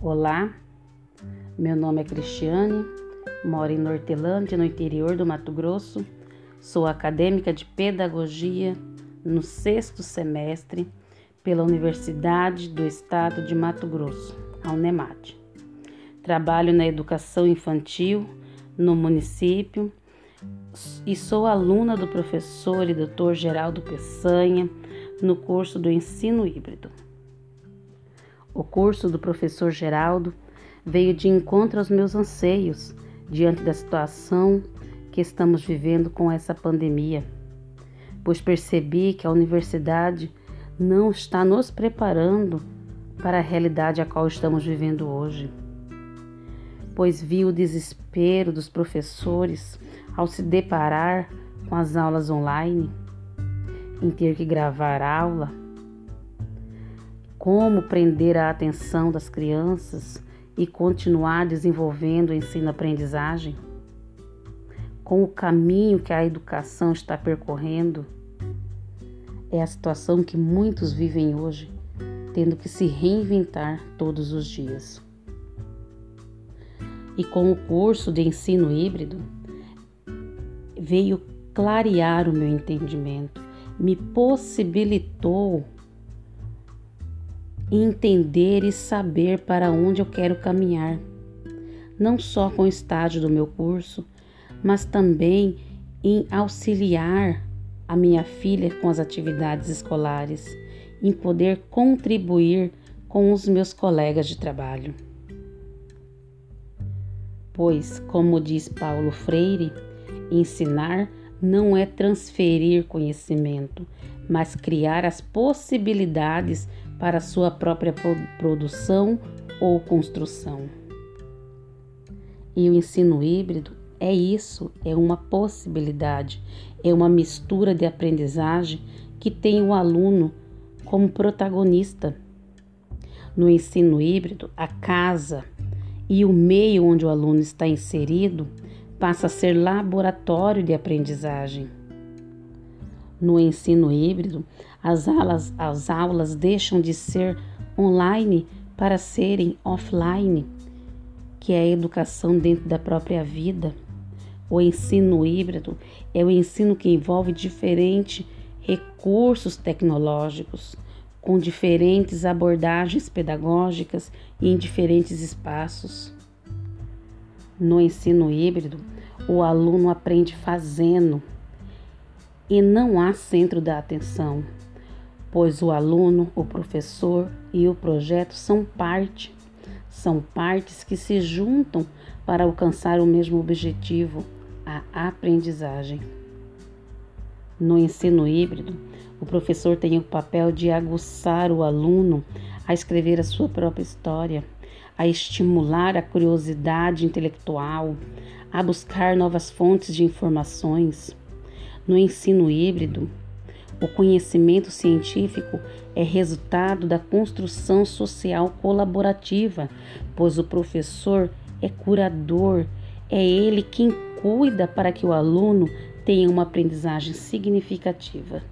Olá, meu nome é Cristiane, moro em Nortelândia, no interior do Mato Grosso. Sou acadêmica de Pedagogia no sexto semestre pela Universidade do Estado de Mato Grosso, a Unemate. Trabalho na educação infantil no município e sou aluna do professor e doutor Geraldo Peçanha no curso do ensino híbrido. O curso do professor Geraldo veio de encontro aos meus anseios diante da situação que estamos vivendo com essa pandemia, pois percebi que a universidade não está nos preparando para a realidade a qual estamos vivendo hoje. Pois vi o desespero dos professores ao se deparar com as aulas online, em ter que gravar aula, como prender a atenção das crianças e continuar desenvolvendo o ensino-aprendizagem, com o caminho que a educação está percorrendo. É a situação que muitos vivem hoje, tendo que se reinventar todos os dias. E com o curso de ensino híbrido, veio clarear o meu entendimento, me possibilitou entender e saber para onde eu quero caminhar, não só com o estágio do meu curso, mas também em auxiliar a minha filha com as atividades escolares, em poder contribuir com os meus colegas de trabalho. Pois, como diz Paulo Freire, ensinar não é transferir conhecimento, mas criar as possibilidades para sua própria produção ou construção. E o ensino híbrido é isso, é uma possibilidade, é uma mistura de aprendizagem que tem o aluno como protagonista. No ensino híbrido, a casa e o meio onde o aluno está inserido passa a ser laboratório de aprendizagem. No ensino híbrido, as aulas, as aulas deixam de ser online para serem offline, que é a educação dentro da própria vida. O ensino híbrido é o ensino que envolve diferentes recursos tecnológicos, com diferentes abordagens pedagógicas e em diferentes espaços. No ensino híbrido, o aluno aprende fazendo e não há centro da atenção, pois o aluno, o professor e o projeto são parte, são partes que se juntam para alcançar o mesmo objetivo, a aprendizagem. No ensino híbrido, o professor tem o papel de aguçar o aluno a escrever a sua própria história, a estimular a curiosidade intelectual, a buscar novas fontes de informações. No ensino híbrido, o conhecimento científico é resultado da construção social colaborativa, pois o professor é curador, é ele quem cuida para que o aluno tenha uma aprendizagem significativa.